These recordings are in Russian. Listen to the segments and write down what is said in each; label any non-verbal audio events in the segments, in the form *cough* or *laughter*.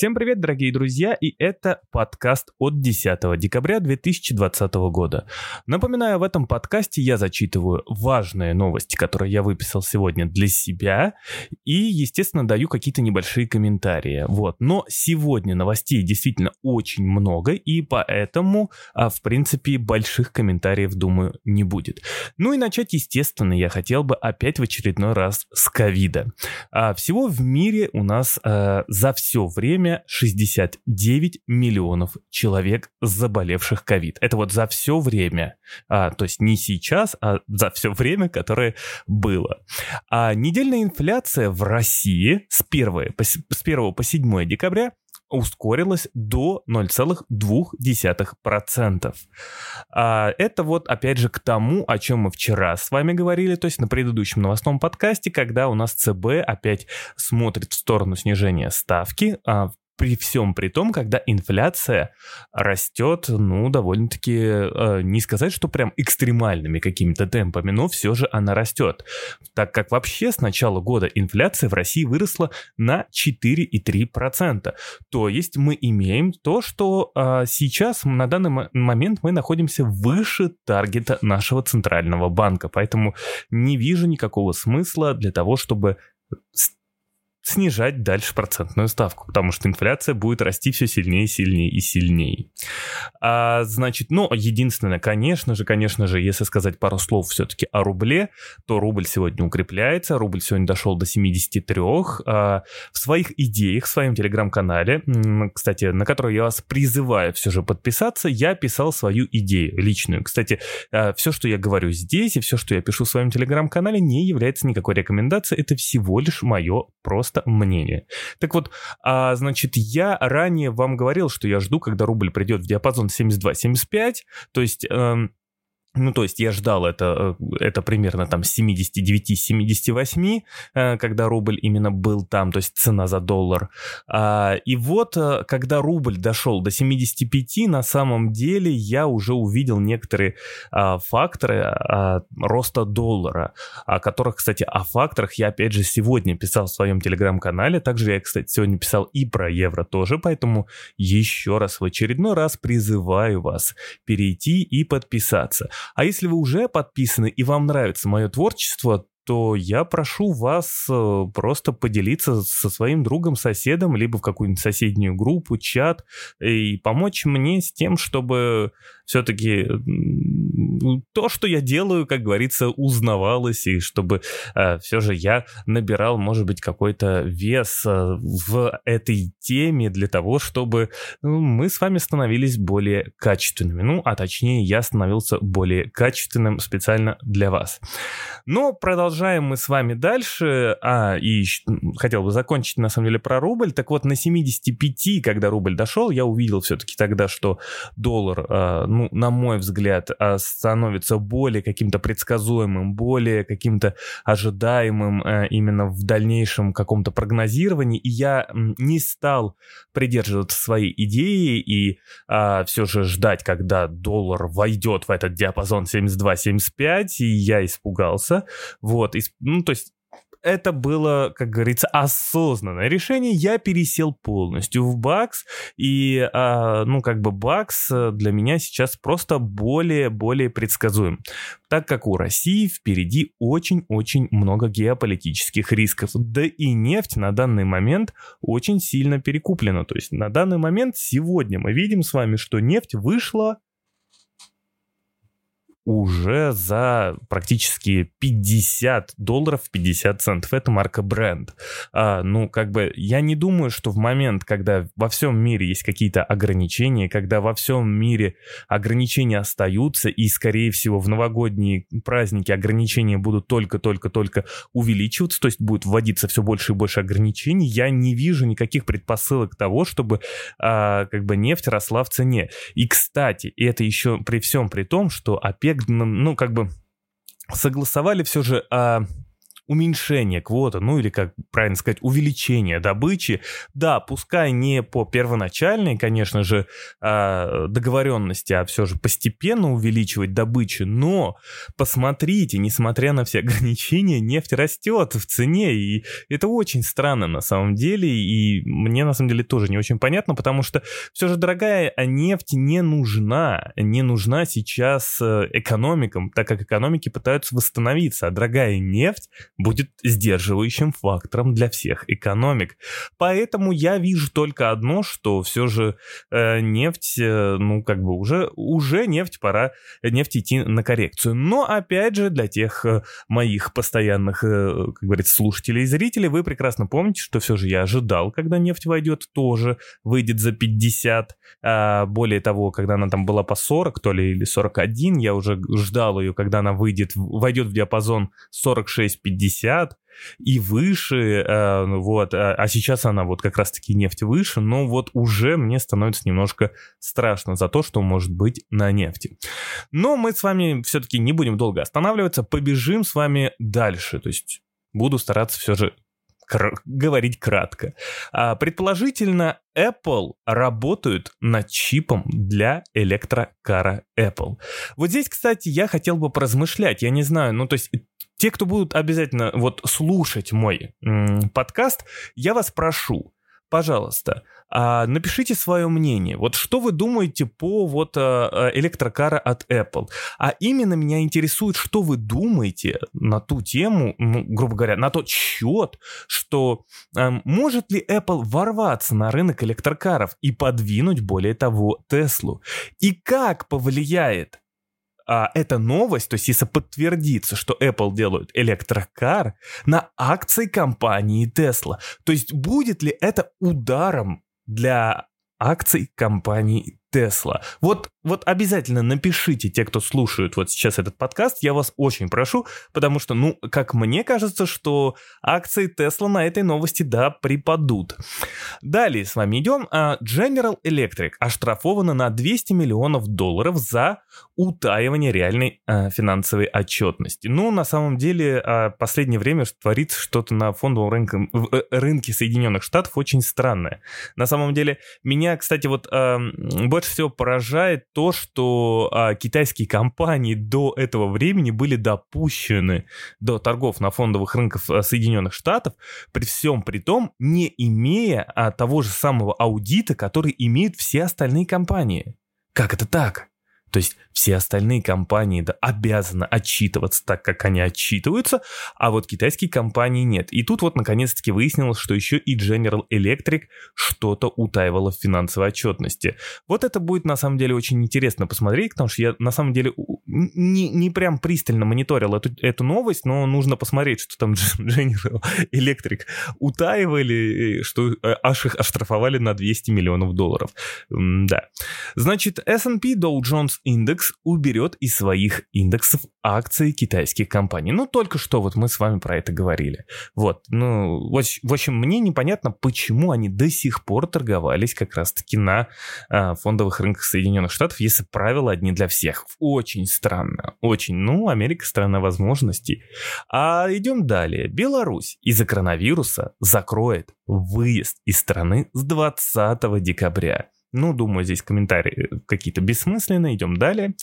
Всем привет, дорогие друзья, и это подкаст от 10 декабря 2020 года. Напоминаю, в этом подкасте я зачитываю важные новости, которые я выписал сегодня для себя, и, естественно, даю какие-то небольшие комментарии. Вот. Но сегодня новостей действительно очень много, и поэтому, а, в принципе, больших комментариев, думаю, не будет. Ну и начать, естественно, я хотел бы опять в очередной раз с ковида. А, всего в мире у нас а, за все время время 69 миллионов человек, заболевших ковид. Это вот за все время, а, то есть не сейчас, а за все время, которое было. А недельная инфляция в России с 1 по, с 1 по 7 декабря ускорилась до 0,2%. А это вот опять же к тому, о чем мы вчера с вами говорили, то есть на предыдущем новостном подкасте, когда у нас ЦБ опять смотрит в сторону снижения ставки, а при всем при том, когда инфляция растет, ну, довольно-таки, э, не сказать, что прям экстремальными какими-то темпами, но все же она растет. Так как вообще с начала года инфляция в России выросла на 4,3%. То есть мы имеем то, что э, сейчас на данный момент мы находимся выше таргета нашего центрального банка. Поэтому не вижу никакого смысла для того, чтобы снижать дальше процентную ставку, потому что инфляция будет расти все сильнее, сильнее и сильнее. А, значит, ну, единственное, конечно же, конечно же, если сказать пару слов все-таки о рубле, то рубль сегодня укрепляется, рубль сегодня дошел до 73. А, в своих идеях, в своем телеграм-канале, кстати, на который я вас призываю все же подписаться, я писал свою идею личную. Кстати, а, все, что я говорю здесь и все, что я пишу в своем телеграм-канале, не является никакой рекомендацией, это всего лишь мое просто просто мнение. Так вот, а, значит, я ранее вам говорил, что я жду, когда рубль придет в диапазон 72-75, то есть... Эм, ну, то есть я ждал это, э, это примерно там 79-78, э, когда рубль именно был там, то есть цена за доллар. А, и вот, э, когда рубль дошел до 75, на самом деле я уже увидел некоторые а, факторы а, роста доллара, о которых, кстати, о факторах я опять же сегодня писал в своем телеграм-канале. Также я, кстати, сегодня писал и про евро тоже, поэтому еще раз в очередной раз призываю вас перейти и подписаться. А если вы уже подписаны и вам нравится мое творчество, то я прошу вас э, просто поделиться со своим другом, соседом, либо в какую-нибудь соседнюю группу, чат, и помочь мне с тем, чтобы все-таки то, что я делаю, как говорится, узнавалось, и чтобы э, все же я набирал, может быть, какой-то вес э, в этой теме для того, чтобы ну, мы с вами становились более качественными. Ну, а точнее, я становился более качественным специально для вас. Но продолжаем мы с вами дальше. А, и хотел бы закончить, на самом деле, про рубль. Так вот, на 75, когда рубль дошел, я увидел все-таки тогда, что доллар, э, ну, на мой взгляд, а, становится более каким-то предсказуемым, более каким-то ожидаемым э, именно в дальнейшем каком-то прогнозировании. И я не стал придерживаться своей идеи и а, все же ждать, когда доллар войдет в этот диапазон 72-75, и я испугался. Вот, и, ну, то есть это было, как говорится, осознанное решение. Я пересел полностью в бакс, и, а, ну, как бы бакс для меня сейчас просто более-более предсказуем, так как у России впереди очень-очень много геополитических рисков. Да и нефть на данный момент очень сильно перекуплена. То есть на данный момент сегодня мы видим с вами, что нефть вышла уже за практически 50 долларов 50 центов. Это марка бренд. А, ну, как бы, я не думаю, что в момент, когда во всем мире есть какие-то ограничения, когда во всем мире ограничения остаются, и, скорее всего, в новогодние праздники ограничения будут только-только-только увеличиваться, то есть будет вводиться все больше и больше ограничений, я не вижу никаких предпосылок того, чтобы а, как бы нефть росла в цене. И, кстати, это еще при всем при том, что ОПЕК ну, как бы согласовали все же о уменьшение квоты, ну или, как правильно сказать, увеличение добычи, да, пускай не по первоначальной, конечно же, а, договоренности, а все же постепенно увеличивать добычу, но посмотрите, несмотря на все *laughs* ограничения, нефть растет в цене, и это очень странно на самом деле, и мне на самом деле тоже не очень понятно, потому что все же дорогая нефть не нужна, не нужна сейчас э, экономикам, так как экономики пытаются восстановиться, а дорогая нефть будет сдерживающим фактором для всех экономик. Поэтому я вижу только одно, что все же э, нефть, э, ну как бы уже, уже нефть, пора нефть идти на коррекцию. Но опять же для тех э, моих постоянных, э, как говорится, слушателей и зрителей, вы прекрасно помните, что все же я ожидал, когда нефть войдет, тоже выйдет за 50. А, более того, когда она там была по 40, то ли или 41, я уже ждал ее, когда она выйдет, войдет в диапазон 46-50 и выше, э, вот, а, а сейчас она вот как раз-таки нефть выше, но вот уже мне становится немножко страшно за то, что может быть на нефти. Но мы с вами все-таки не будем долго останавливаться, побежим с вами дальше, то есть буду стараться все же кр- говорить кратко. А, предположительно, Apple работают над чипом для электрокара Apple. Вот здесь, кстати, я хотел бы поразмышлять. Я не знаю, ну то есть те, кто будут обязательно вот слушать мой м- подкаст, я вас прошу, пожалуйста, а, напишите свое мнение. Вот что вы думаете по вот а, а, электрокара от Apple? А именно меня интересует, что вы думаете на ту тему, ну, грубо говоря, на тот счет, что а, может ли Apple ворваться на рынок электрокаров и подвинуть, более того, Теслу? И как повлияет а, эта новость, то есть если подтвердится, что Apple делают электрокар на акции компании Tesla, то есть будет ли это ударом для акций компании Tesla. Вот, вот обязательно напишите, те, кто слушают вот сейчас этот подкаст, я вас очень прошу, потому что, ну, как мне кажется, что акции Tesla на этой новости, да, припадут. Далее с вами идем. А, General Electric оштрафована на 200 миллионов долларов за утаивание реальной а, финансовой отчетности. Ну, на самом деле, а, последнее время творится что-то на фондовом рынке, э, рынке Соединенных Штатов очень странное. На самом деле, меня, кстати, вот больше всего поражает то, что а, китайские компании до этого времени были допущены до торгов на фондовых рынках а, Соединенных Штатов, при всем при том, не имея а, того же самого аудита, который имеют все остальные компании. Как это так? То есть все остальные компании да, обязаны отчитываться так, как они отчитываются, а вот китайские компании нет. И тут вот наконец-таки выяснилось, что еще и General Electric что-то утаивало в финансовой отчетности. Вот это будет на самом деле очень интересно посмотреть, потому что я на самом деле не, не прям пристально мониторил эту, эту новость, но нужно посмотреть, что там *laughs* General Electric утаивали, что э, аж их оштрафовали на 200 миллионов долларов. Да. Значит, S&P Dow Jones индекс уберет из своих индексов акции китайских компаний. Ну, только что вот мы с вами про это говорили. Вот, ну, в общем, мне непонятно, почему они до сих пор торговались как раз-таки на а, фондовых рынках Соединенных Штатов, если правила одни для всех. Очень странно, очень. Ну, Америка страна возможностей. А идем далее. Беларусь из-за коронавируса закроет выезд из страны с 20 декабря. Ну, думаю, здесь комментарии какие-то бессмысленные. Идем далее.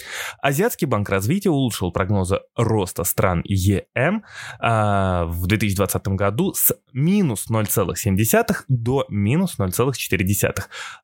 Азиатский банк развития улучшил прогнозы роста стран ЕМ а, в 2020 году с минус 0,7 до минус 0,4.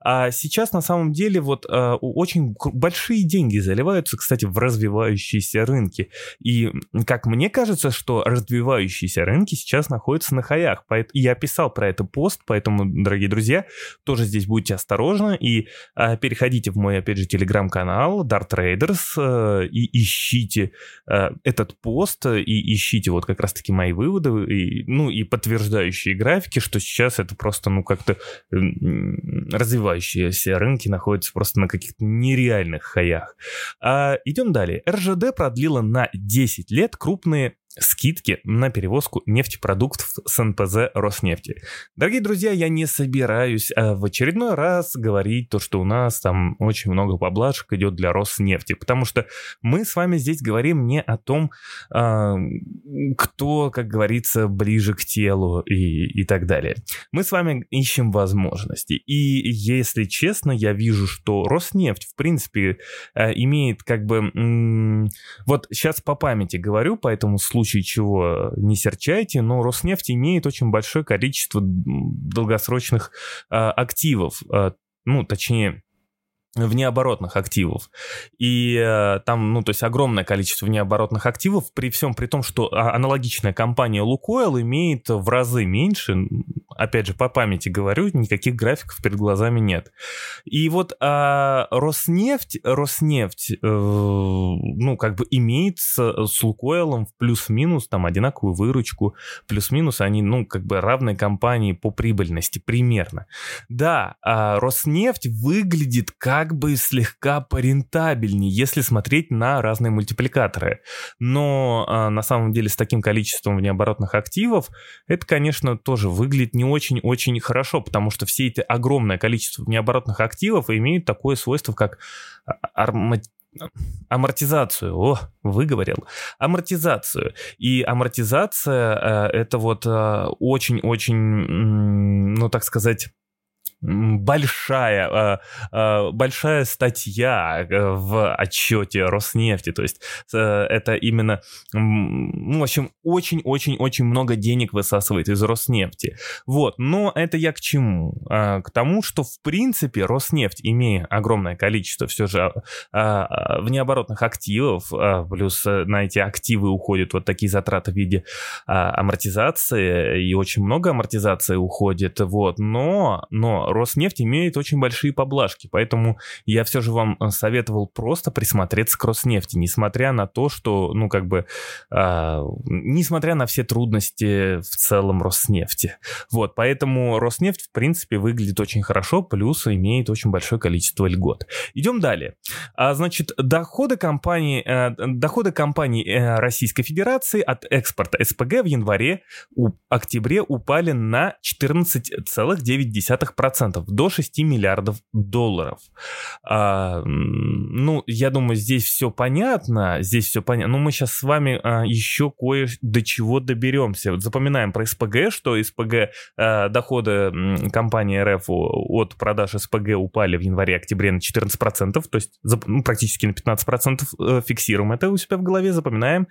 А сейчас на самом деле вот а, очень большие деньги заливаются, кстати, в развивающиеся рынки. И как мне кажется, что развивающиеся рынки сейчас находятся на хаях. Я писал про это пост, поэтому, дорогие друзья, тоже здесь будьте осторожны и э, переходите в мой, опять же, телеграм-канал Dart Traders э, и ищите э, этот пост и ищите вот как раз-таки мои выводы, и, ну и подтверждающие графики, что сейчас это просто, ну как-то развивающиеся рынки находятся просто на каких-то нереальных хаях. А, идем далее. РЖД продлила на 10 лет крупные скидки на перевозку нефтепродуктов с НПЗ Роснефти. Дорогие друзья, я не собираюсь а, в очередной раз говорить то, что у нас там очень много поблажек идет для Роснефти, потому что мы с вами здесь говорим не о том, а, кто, как говорится, ближе к телу и, и так далее. Мы с вами ищем возможности. И если честно, я вижу, что Роснефть, в принципе, а, имеет как бы... Вот сейчас по памяти говорю, поэтому случаю случае чего не серчайте, но Роснефть имеет очень большое количество долгосрочных а, активов, а, ну, точнее, внеоборотных активов. И э, там, ну, то есть огромное количество внеоборотных активов, при всем при том, что а, аналогичная компания Лукойл имеет в разы меньше, опять же, по памяти говорю, никаких графиков перед глазами нет. И вот а, Роснефть, Роснефть, э, ну, как бы имеет с, с Лукойлом в плюс-минус там одинаковую выручку, плюс-минус они, ну, как бы равные компании по прибыльности примерно. Да, а Роснефть выглядит как как бы слегка порентабельнее, если смотреть на разные мультипликаторы. Но а, на самом деле с таким количеством внеоборотных активов это, конечно, тоже выглядит не очень-очень хорошо, потому что все эти огромное количество внеоборотных активов имеют такое свойство, как арма амортизацию. О, выговорил. Амортизацию. И амортизация э, это вот э, очень-очень, ну так сказать, большая, а, а, большая статья э, в отчете Роснефти. То есть э, это именно, ну, в общем, очень-очень-очень много денег высасывает из Роснефти. Вот, но это я к чему? А, к тому, что в принципе Роснефть, имея огромное количество все же внеоборотных активов, плюс э, на эти активы уходят вот такие затраты в виде амортизации, и очень много амортизации уходит, вот, но, но Роснефть имеет очень большие поблажки, поэтому я все же вам э, советовал просто присмотреться к Роснефти, несмотря на то, что, ну, как бы, э, несмотря на все трудности в целом Роснефти. Вот, поэтому Роснефть, в принципе, выглядит очень хорошо, плюс имеет очень большое количество льгот. Идем далее. А, значит, доходы компании, э, доходы компании э, Российской Федерации от экспорта СПГ в январе, у, октябре упали на 14,9%. 10% до 6 миллиардов долларов. А, ну, я думаю, здесь все понятно, здесь все понятно. Но мы сейчас с вами а, еще кое до чего доберемся. Вот запоминаем про СПГ, что СПГ а, доходы компании РФ от продаж СПГ упали в январе-октябре на 14%, то есть ну, практически на 15% э, фиксируем это у себя в голове, запоминаем.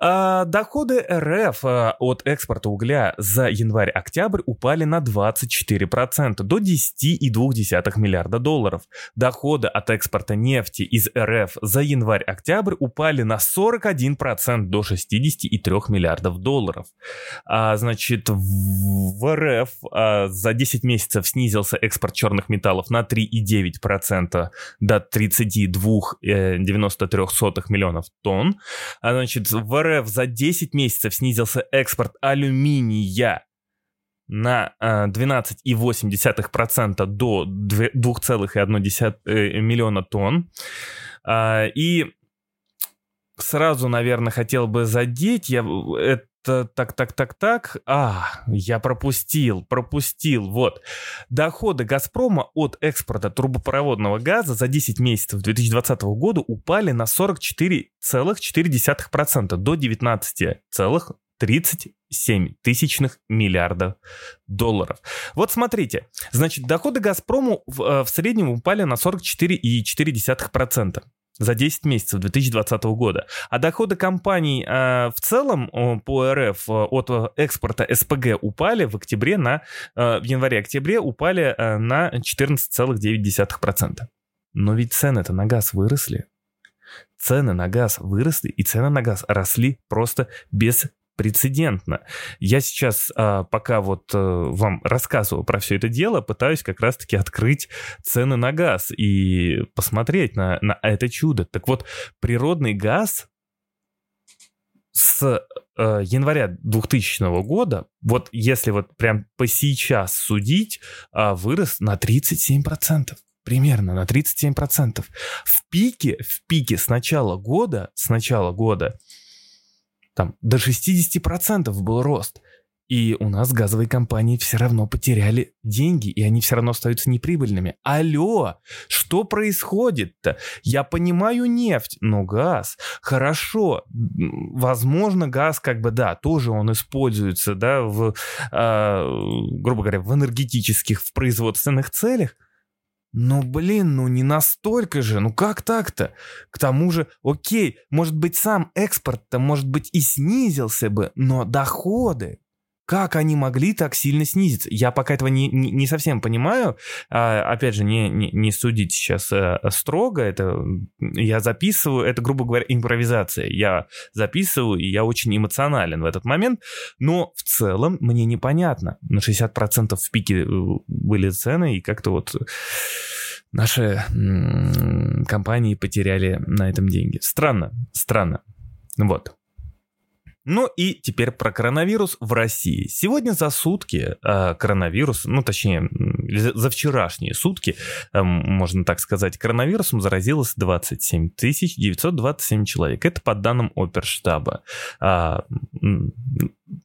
А доходы РФ а, от экспорта угля за январь-октябрь упали на 24%, до 10,2 миллиарда долларов. Доходы от экспорта нефти из РФ за январь-октябрь упали на 41%, до 63 миллиардов долларов. А, значит, в РФ а, за 10 месяцев снизился экспорт черных металлов на 3,9% до 32,93 э, миллионов тонн. А, значит, в РФ РФ за 10 месяцев снизился экспорт алюминия на 12,8% э, до 2,1 э, миллиона тонн. А, и сразу, наверное, хотел бы задеть, я это так, так, так, так. А, я пропустил, пропустил. Вот. Доходы «Газпрома» от экспорта трубопроводного газа за 10 месяцев 2020 года упали на 44,4% до 19,37 тысячных миллиардов долларов. Вот смотрите, значит, доходы «Газпрому» в, э, в среднем упали на 44,4% за 10 месяцев 2020 года. А доходы компаний э, в целом э, по РФ э, от экспорта СПГ упали в октябре на, э, в январе-октябре упали э, на 14,9%. Но ведь цены-то на газ выросли. Цены на газ выросли, и цены на газ росли просто без прецедентно. Я сейчас, а, пока вот э, вам рассказываю про все это дело, пытаюсь как раз-таки открыть цены на газ и посмотреть на, на это чудо. Так вот, природный газ с э, января 2000 года, вот если вот прям по сейчас судить, э, вырос на 37%. Примерно на 37%. В пике, в пике с начала года, с начала года там до 60% был рост. И у нас газовые компании все равно потеряли деньги, и они все равно остаются неприбыльными. Алло, что происходит-то? Я понимаю нефть, но газ. Хорошо, возможно, газ как бы, да, тоже он используется, да, в, э, грубо говоря, в энергетических, в производственных целях. Но, блин, ну не настолько же, ну как так-то? К тому же, окей, может быть сам экспорт-то, может быть и снизился бы, но доходы, как они могли так сильно снизиться? Я пока этого не, не, не совсем понимаю. А, опять же, не, не, не судить сейчас а, строго. Это я записываю, это, грубо говоря, импровизация. Я записываю, и я очень эмоционален в этот момент. Но в целом мне непонятно. На 60% в пике э, были цены, и как-то вот наши компании потеряли на этом деньги. Странно, странно. Вот. Ну и теперь про коронавирус в России. Сегодня за сутки э, коронавирус, ну точнее, за, вчерашние сутки, э, можно так сказать, коронавирусом заразилось 27 927 человек. Это по данным оперштаба. А,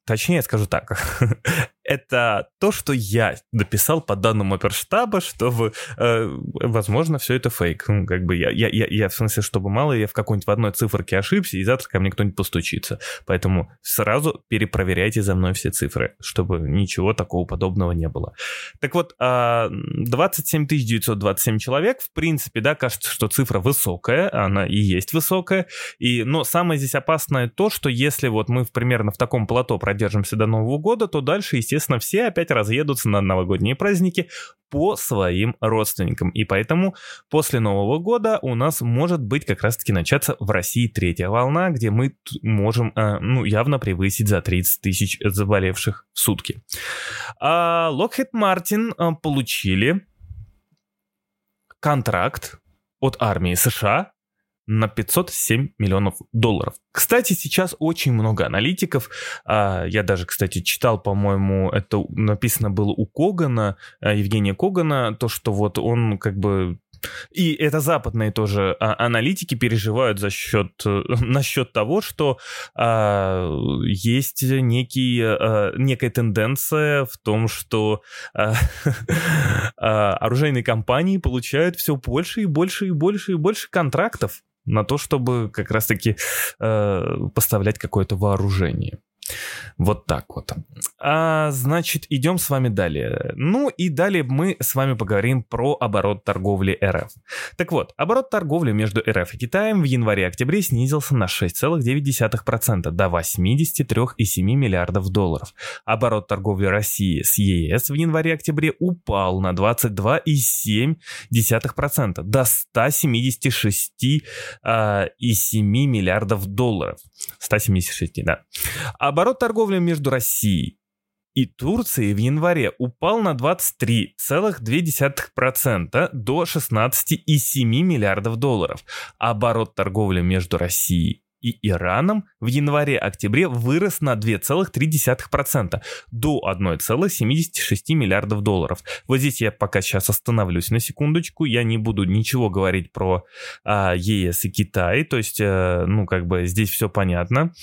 точнее, скажу так. *laughs* это то, что я дописал по данным оперштаба, чтобы, э, возможно, все это фейк. Ну, как бы я, я, я, я, в смысле, чтобы мало я в какой-нибудь в одной циферке ошибся, и завтра ко мне кто-нибудь постучится. Поэтому сразу перепроверяйте за мной все цифры, чтобы ничего такого подобного не было. Так вот, 27 а, 927 человек, в принципе, да, кажется, что цифра высокая, она и есть высокая, и, но самое здесь опасное то, что если вот мы примерно в таком плато продержимся до Нового года, то дальше, естественно, естественно, все опять разъедутся на новогодние праздники по своим родственникам. И поэтому после Нового года у нас может быть как раз-таки начаться в России третья волна, где мы можем э, ну, явно превысить за 30 тысяч заболевших в сутки. А Lockheed Martin э, получили контракт от армии США на 507 миллионов долларов. Кстати, сейчас очень много аналитиков. А, я даже, кстати, читал, по-моему, это написано было у Когана, а, Евгения Когана, то, что вот он как бы и это западные тоже а, аналитики переживают за счет, *laughs* насчет того, что а, есть некий, а, некая тенденция в том, что а, *laughs* а, оружейные компании получают все больше и больше и больше и больше контрактов на то, чтобы как раз-таки э, поставлять какое-то вооружение. Вот так вот. А, значит, идем с вами далее. Ну и далее мы с вами поговорим про оборот торговли РФ. Так вот, оборот торговли между РФ и Китаем в январе-октябре снизился на 6,9% до 83,7 миллиардов долларов. Оборот торговли России с ЕС в январе-октябре упал на 22,7% до 176,7 а, миллиардов долларов. 176, да. Оборот торговли между Россией и Турцией в январе упал на 23,2% до 16,7 миллиардов долларов. Оборот торговли между Россией и Ираном в январе-октябре вырос на 2,3% до 1,76 миллиардов долларов. Вот здесь я пока сейчас остановлюсь на секундочку, я не буду ничего говорить про а, ЕС и Китай, то есть, а, ну, как бы здесь все понятно,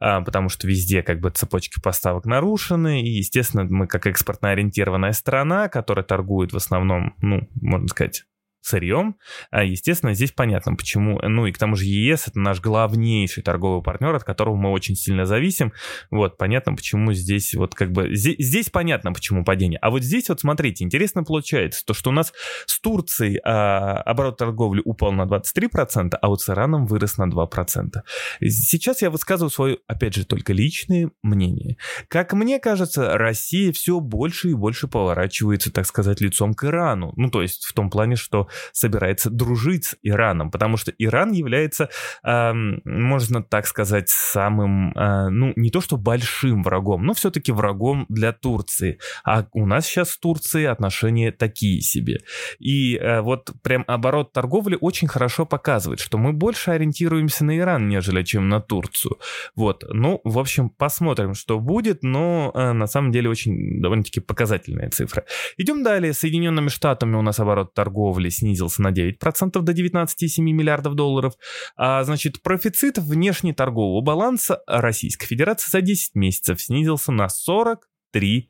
а, потому что везде как бы цепочки поставок нарушены, и, естественно, мы как экспортно ориентированная страна, которая торгует в основном, ну, можно сказать, сырьем. А, естественно, здесь понятно, почему. Ну и к тому же ЕС это наш главнейший торговый партнер, от которого мы очень сильно зависим. Вот, понятно, почему здесь вот как бы... Здесь, здесь понятно, почему падение. А вот здесь вот смотрите, интересно получается, то, что у нас с Турцией а, оборот торговли упал на 23%, а вот с Ираном вырос на 2%. Сейчас я высказываю свое, опять же, только личное мнение. Как мне кажется, Россия все больше и больше поворачивается, так сказать, лицом к Ирану. Ну, то есть в том плане, что собирается дружить с Ираном, потому что Иран является, э, можно так сказать, самым, э, ну, не то что большим врагом, но все-таки врагом для Турции. А у нас сейчас с Турцией отношения такие себе. И э, вот прям оборот торговли очень хорошо показывает, что мы больше ориентируемся на Иран, нежели чем на Турцию. Вот, ну, в общем, посмотрим, что будет, но э, на самом деле очень довольно-таки показательная цифра. Идем далее. Соединенными Штатами у нас оборот торговли снизился на 9% до 19,7 миллиардов долларов. А, значит, профицит внешнеторгового баланса Российской Федерации за 10 месяцев снизился на 43%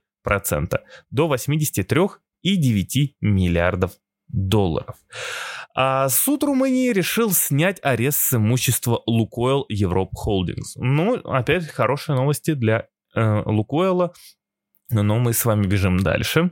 до 83,9 миллиардов долларов. А суд Румынии решил снять арест с имущества Лукойл Европ Холдингс. Ну, опять хорошие новости для э, Лукойла. Но мы с вами бежим дальше.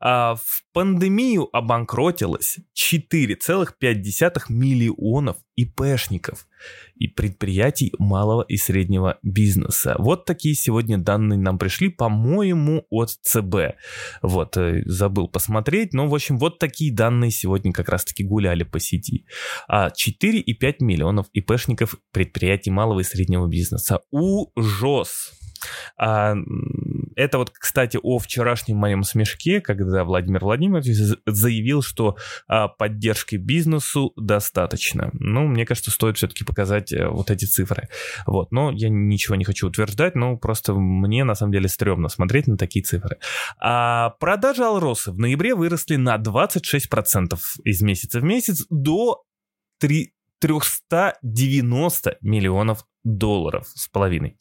А в пандемию обанкротилось 4,5 миллионов ИПшников и предприятий малого и среднего бизнеса. Вот такие сегодня данные нам пришли, по-моему, от ЦБ. Вот, э, забыл посмотреть, но, в общем, вот такие данные сегодня как раз-таки гуляли по сети. А 4,5 миллионов ИПшников предприятий малого и среднего бизнеса. Ужас! А, это вот, кстати, о вчерашнем моем смешке, когда Владимир Владимирович заявил, что а, поддержки бизнесу достаточно. Ну, мне кажется, стоит все-таки показать э, вот эти цифры. Вот, но я ничего не хочу утверждать, но просто мне на самом деле стрёмно смотреть на такие цифры. А продажи Алросы в ноябре выросли на 26% из месяца в месяц до 3 390 миллионов долларов с половиной.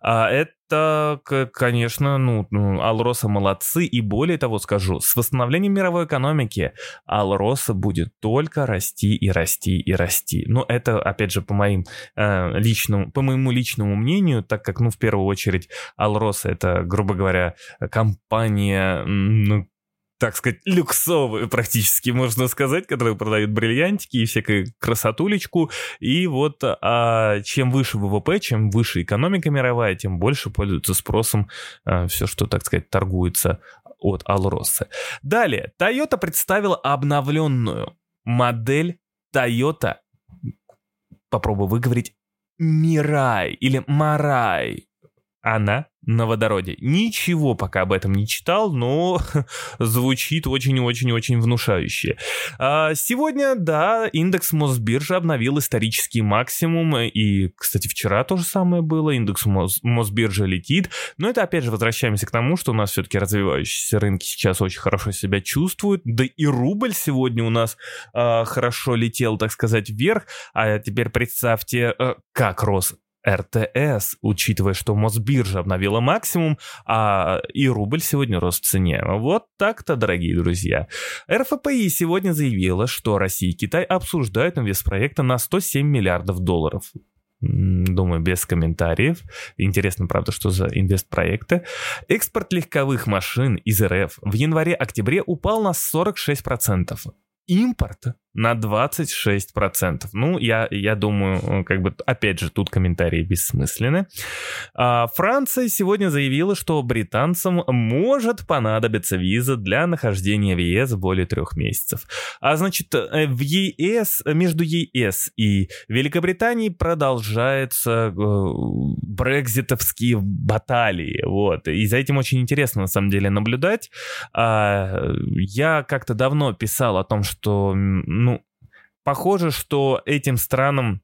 А это, конечно, ну, ну, Алроса молодцы, и более того скажу, с восстановлением мировой экономики Алроса будет только расти и расти и расти. Но это, опять же, по моим э, личному, по моему личному мнению, так как, ну, в первую очередь, Алроса это, грубо говоря, компания, ну, так сказать, люксовые практически, можно сказать, которые продают бриллиантики и всякую красотулечку. И вот а, чем выше ВВП, чем выше экономика мировая, тем больше пользуется спросом а, все, что, так сказать, торгуется от Алросы. Далее, Toyota представила обновленную модель Toyota, попробую выговорить, Мирай или Марай. Она на водороде. Ничего пока об этом не читал, но *laughs* звучит очень-очень-очень внушающе. А сегодня, да, индекс Мосбиржи обновил исторический максимум, и, кстати, вчера то же самое было, индекс Мос Мосбиржи летит, но это, опять же, возвращаемся к тому, что у нас все-таки развивающиеся рынки сейчас очень хорошо себя чувствуют, да и рубль сегодня у нас а, хорошо летел, так сказать, вверх, а теперь представьте, а, как рос РТС, учитывая, что Мосбиржа обновила максимум, а и рубль сегодня рос в цене. Вот так-то, дорогие друзья. РФПИ сегодня заявила, что Россия и Китай обсуждают инвестпроекты на 107 миллиардов долларов. Думаю, без комментариев. Интересно, правда, что за инвестпроекты. Экспорт легковых машин из РФ в январе-октябре упал на 46%. Импорт на 26%. Ну, я, я думаю, э, как бы, опять же, тут комментарии бессмысленны. А Франция сегодня заявила, что британцам может понадобиться виза для нахождения в ЕС более трех месяцев. А значит, э, в ЕС, между ЕС и Великобританией продолжаются э, брекзитовские баталии. Вот. И за этим очень интересно, на самом деле, наблюдать. А, я как-то давно писал о том, что похоже, что этим странам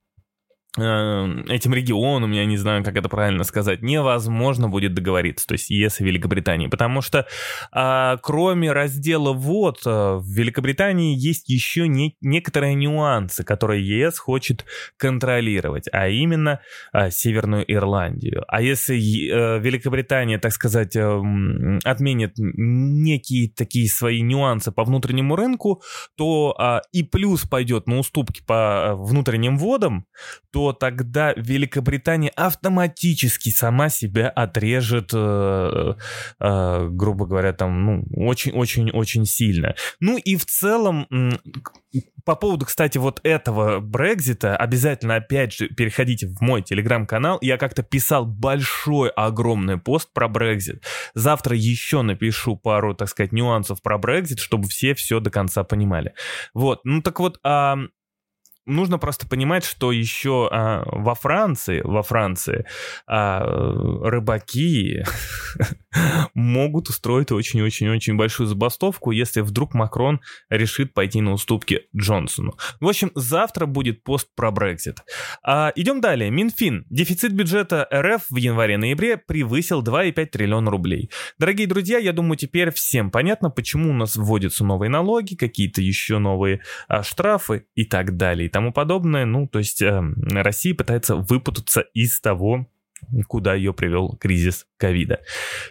этим регионам, я не знаю, как это правильно сказать, невозможно будет договориться, то есть ЕС и Великобритании, потому что а, кроме раздела ВОД а, в Великобритании есть еще не, некоторые нюансы, которые ЕС хочет контролировать, а именно а, Северную Ирландию. А если а, Великобритания, так сказать, а, отменит некие такие свои нюансы по внутреннему рынку, то а, и плюс пойдет на уступки по внутренним водам, то то тогда Великобритания автоматически сама себя отрежет, э, э, грубо говоря, там, ну, очень-очень-очень сильно. Ну и в целом, по поводу, кстати, вот этого Брекзита, обязательно, опять же, переходите в мой телеграм-канал. Я как-то писал большой, огромный пост про Брекзит. Завтра еще напишу пару, так сказать, нюансов про Брекзит, чтобы все все до конца понимали. Вот, ну так вот, а, нужно просто понимать, что еще а, во Франции, во Франции а, рыбаки *laughs* *laughs* могут устроить очень-очень-очень большую забастовку, если вдруг Макрон решит пойти на уступки Джонсону. В общем, завтра будет пост про Брексит. А, идем далее. Минфин. Дефицит бюджета РФ в январе-ноябре превысил 2,5 триллиона рублей. Дорогие друзья, я думаю, теперь всем понятно, почему у нас вводятся новые налоги, какие-то еще новые а, штрафы и так далее и тому подобное. Ну, то есть э, Россия пытается выпутаться из того, куда ее привел кризис ковида.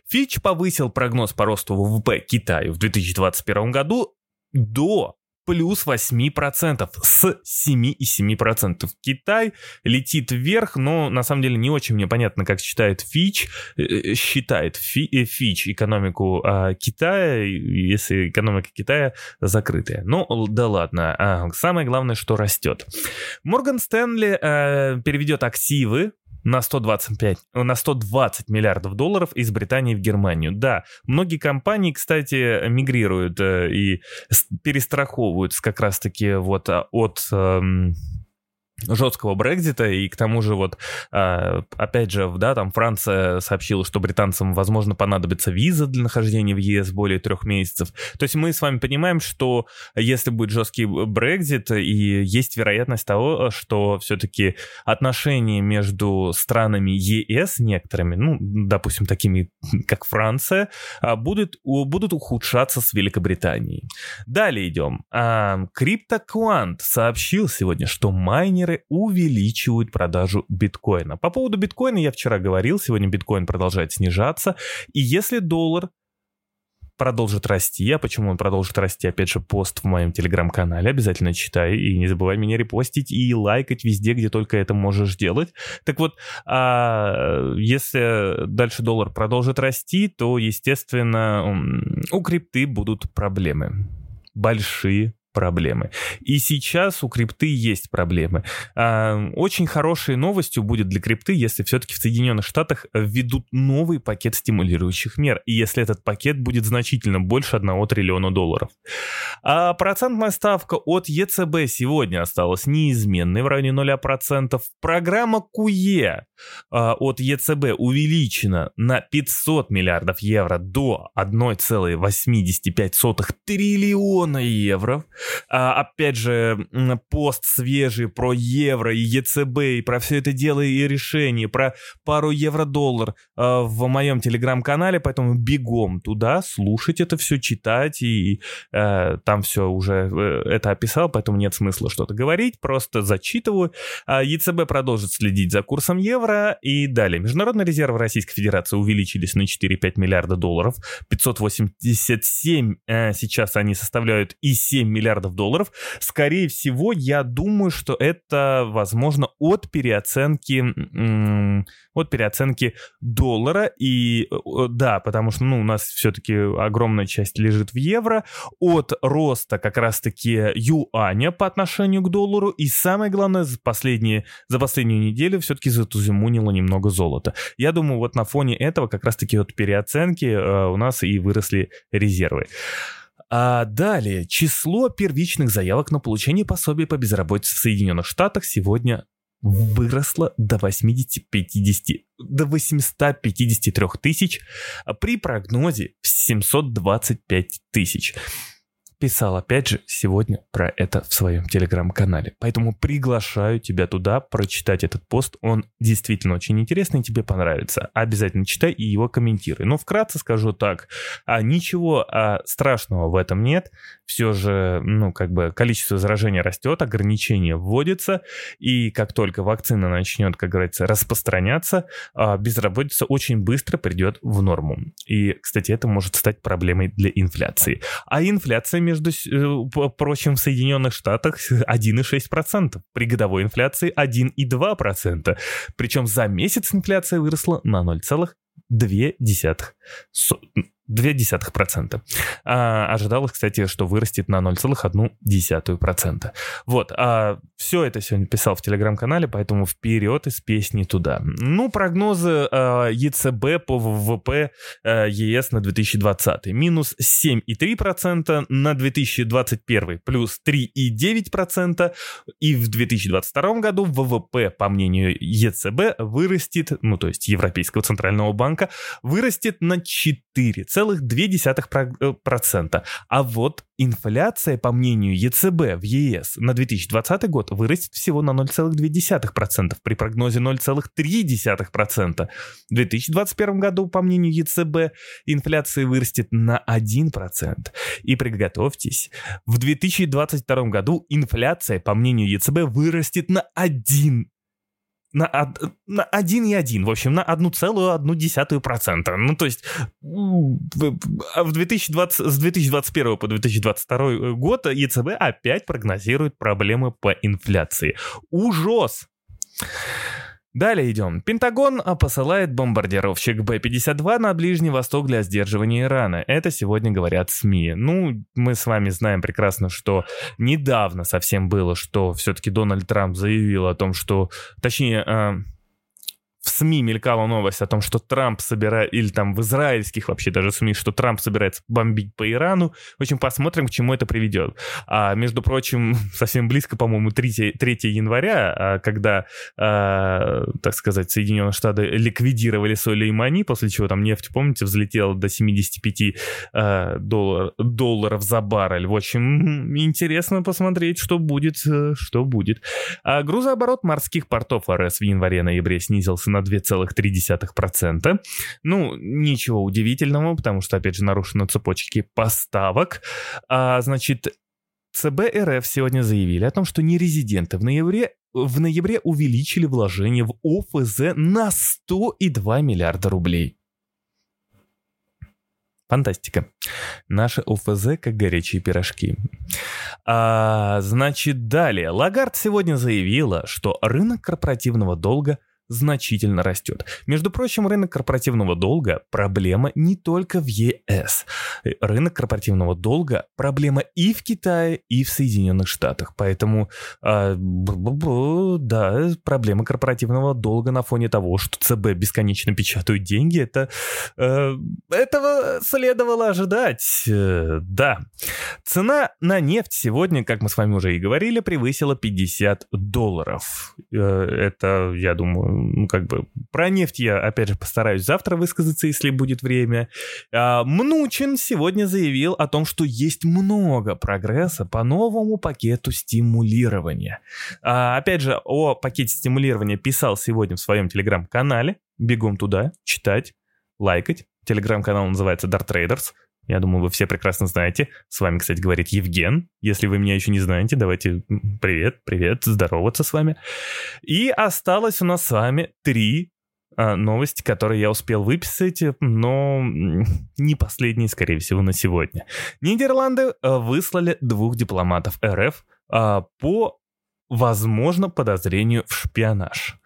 Фич повысил прогноз по росту ВВП Китаю в 2021 году до плюс 8%, с 7,7%. Китай летит вверх, но на самом деле не очень мне понятно, как считает Фич, э, э, считает Фи, э, Фич экономику а, Китая, если экономика Китая закрытая. Ну, да ладно, а, самое главное, что растет. Морган Стэнли а, переведет активы на 125, на 120 миллиардов долларов из Британии в Германию. Да, многие компании, кстати, мигрируют э, и перестраховываются как раз-таки вот а, от... Жесткого Брекзита, и к тому же вот, а, опять же, да, там Франция сообщила, что британцам, возможно, понадобится виза для нахождения в ЕС более трех месяцев. То есть мы с вами понимаем, что если будет жесткий Брекзит, и есть вероятность того, что все-таки отношения между странами ЕС некоторыми, ну, допустим, такими, как Франция, а, будут, будут ухудшаться с Великобританией. Далее идем. CryptoQuant сообщил сегодня, что майнеры инвесторы увеличивают продажу биткоина. По поводу биткоина я вчера говорил, сегодня биткоин продолжает снижаться. И если доллар продолжит расти. А почему он продолжит расти? Опять же, пост в моем телеграм-канале. Обязательно читай. И не забывай меня репостить и лайкать везде, где только это можешь делать. Так вот, а если дальше доллар продолжит расти, то, естественно, у крипты будут проблемы. Большие проблемы. И сейчас у крипты есть проблемы. А, очень хорошей новостью будет для крипты, если все-таки в Соединенных Штатах введут новый пакет стимулирующих мер, и если этот пакет будет значительно больше 1 триллиона долларов. А процентная ставка от ЕЦБ сегодня осталась неизменной в районе 0%. Программа КУЕ а, от ЕЦБ увеличена на 500 миллиардов евро до 1,85 триллиона евро. А, опять же, пост свежий про евро и ЕЦБ, и про все это дело и решение, про пару евро-доллар а, в моем телеграм-канале, поэтому бегом туда, слушать это все, читать, и а, там все уже э, это описал, поэтому нет смысла что-то говорить, просто зачитываю. А, ЕЦБ продолжит следить за курсом евро, и далее. Международные резервы Российской Федерации увеличились на 4-5 миллиарда долларов, 587 а, сейчас они составляют и 7 миллиардов миллиардов долларов. Скорее всего, я думаю, что это, возможно, от переоценки, от переоценки доллара. И да, потому что ну, у нас все-таки огромная часть лежит в евро. От роста как раз-таки юаня по отношению к доллару. И самое главное, за, последние, за последнюю неделю все-таки затуземунило немного золота. Я думаю, вот на фоне этого как раз-таки от переоценки э, у нас и выросли резервы. А далее, число первичных заявок на получение пособия по безработице в Соединенных Штатах сегодня выросло до 850, до 853 тысяч при прогнозе в 725 тысяч писал опять же сегодня про это в своем телеграм-канале. Поэтому приглашаю тебя туда прочитать этот пост. Он действительно очень интересный, тебе понравится. Обязательно читай и его комментируй. Но вкратце скажу так, а ничего а, страшного в этом нет. Все же, ну, как бы количество заражений растет, ограничения вводятся, и как только вакцина начнет, как говорится, распространяться, а, безработица очень быстро придет в норму. И, кстати, это может стать проблемой для инфляции. А инфляция между э, прочим, в Соединенных Штатах 1,6%, при годовой инфляции 1,2%. Причем за месяц инфляция выросла на 0,2%. 0,2%. А, ожидалось, кстати, что вырастет на 0,1%. Вот, а все это сегодня писал в телеграм-канале, поэтому вперед из песни туда. Ну, прогнозы а, ЕЦБ по ВВП а, ЕС на 2020. Минус 7,3% на 2021, плюс 3,9%. И в 2022 году ВВП, по мнению ЕЦБ, вырастет, ну, то есть Европейского Центрального банка, вырастет на 4,2%. А вот инфляция, по мнению ЕЦБ в ЕС, на 2020 год вырастет всего на 0,2% при прогнозе 0,3%. В 2021 году, по мнению ЕЦБ, инфляция вырастет на 1%. И приготовьтесь, в 2022 году инфляция, по мнению ЕЦБ, вырастет на 1 на, на 1,1, в общем, на 1,1%. Ну, то есть в 2020, с 2021 по 2022 год ЕЦБ опять прогнозирует проблемы по инфляции. Ужас! Далее идем. Пентагон посылает бомбардировщик Б-52 на Ближний Восток для сдерживания Ирана. Это сегодня говорят СМИ. Ну, мы с вами знаем прекрасно, что недавно совсем было, что все-таки Дональд Трамп заявил о том, что... Точнее, а, в СМИ мелькала новость о том, что Трамп собирает, или там в израильских вообще даже СМИ, что Трамп собирается бомбить по Ирану. В общем, посмотрим, к чему это приведет. А, между прочим, *laughs* совсем близко, по-моему, 3, 3 января, а, когда, а, так сказать, Соединенные Штаты ликвидировали Сулеймани, после чего там нефть, помните, взлетела до 75 а, доллар, долларов за баррель. В общем, интересно посмотреть, что будет, э, что будет. А грузооборот морских портов РС в январе-ноябре снизился на 2,3%. Ну, ничего удивительного, потому что, опять же, нарушены цепочки поставок. А, значит, ЦБ РФ сегодня заявили о том, что нерезиденты в ноябре в ноябре увеличили вложения в ОФЗ на 102 миллиарда рублей. Фантастика. Наши ОФЗ как горячие пирожки. А, значит, далее. Лагард сегодня заявила, что рынок корпоративного долга – значительно растет. Между прочим, рынок корпоративного долга – проблема не только в ЕС. Рынок корпоративного долга – проблема и в Китае, и в Соединенных Штатах. Поэтому, э, да, проблема корпоративного долга на фоне того, что ЦБ бесконечно печатают деньги, это э, этого следовало ожидать. Э, да. Цена на нефть сегодня, как мы с вами уже и говорили, превысила 50 долларов. Э, это, я думаю, ну, как бы, про нефть я, опять же, постараюсь завтра высказаться, если будет время. А, Мнучин сегодня заявил о том, что есть много прогресса по новому пакету стимулирования. А, опять же, о пакете стимулирования писал сегодня в своем телеграм-канале. Бегом туда, читать, лайкать. Телеграм-канал называется Dart Traders. Я думаю, вы все прекрасно знаете. С вами, кстати, говорит Евген. Если вы меня еще не знаете, давайте привет, привет, здороваться с вами. И осталось у нас с вами три а, новости, которые я успел выписать, но *laughs* не последние, скорее всего, на сегодня. Нидерланды а, выслали двух дипломатов РФ а, по, возможно, подозрению в шпионаж.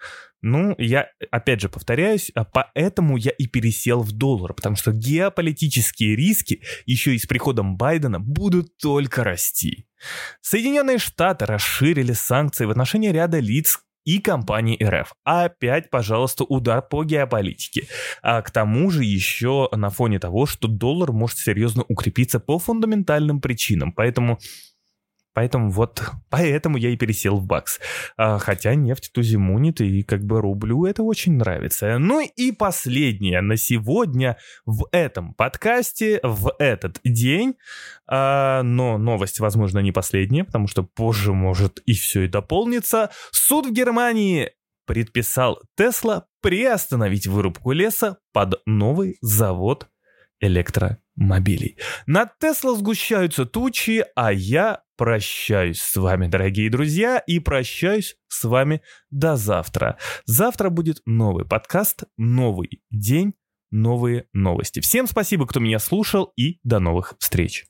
Ну, я, опять же, повторяюсь, а поэтому я и пересел в доллар, потому что геополитические риски еще и с приходом Байдена будут только расти. Соединенные Штаты расширили санкции в отношении ряда лиц, и компании РФ. Опять, пожалуйста, удар по геополитике. А к тому же еще на фоне того, что доллар может серьезно укрепиться по фундаментальным причинам. Поэтому Поэтому вот, *laughs* поэтому я и пересел в бакс. А, хотя нефть тузимунит, и как бы рублю это очень нравится. Ну и последнее на сегодня в этом подкасте, в этот день. А, но новость, возможно, не последняя, потому что позже может и все и дополнится. Суд в Германии предписал Тесла приостановить вырубку леса под новый завод электромобилей. Над Тесла сгущаются тучи, а я прощаюсь с вами, дорогие друзья, и прощаюсь с вами до завтра. Завтра будет новый подкаст, новый день, новые новости. Всем спасибо, кто меня слушал, и до новых встреч.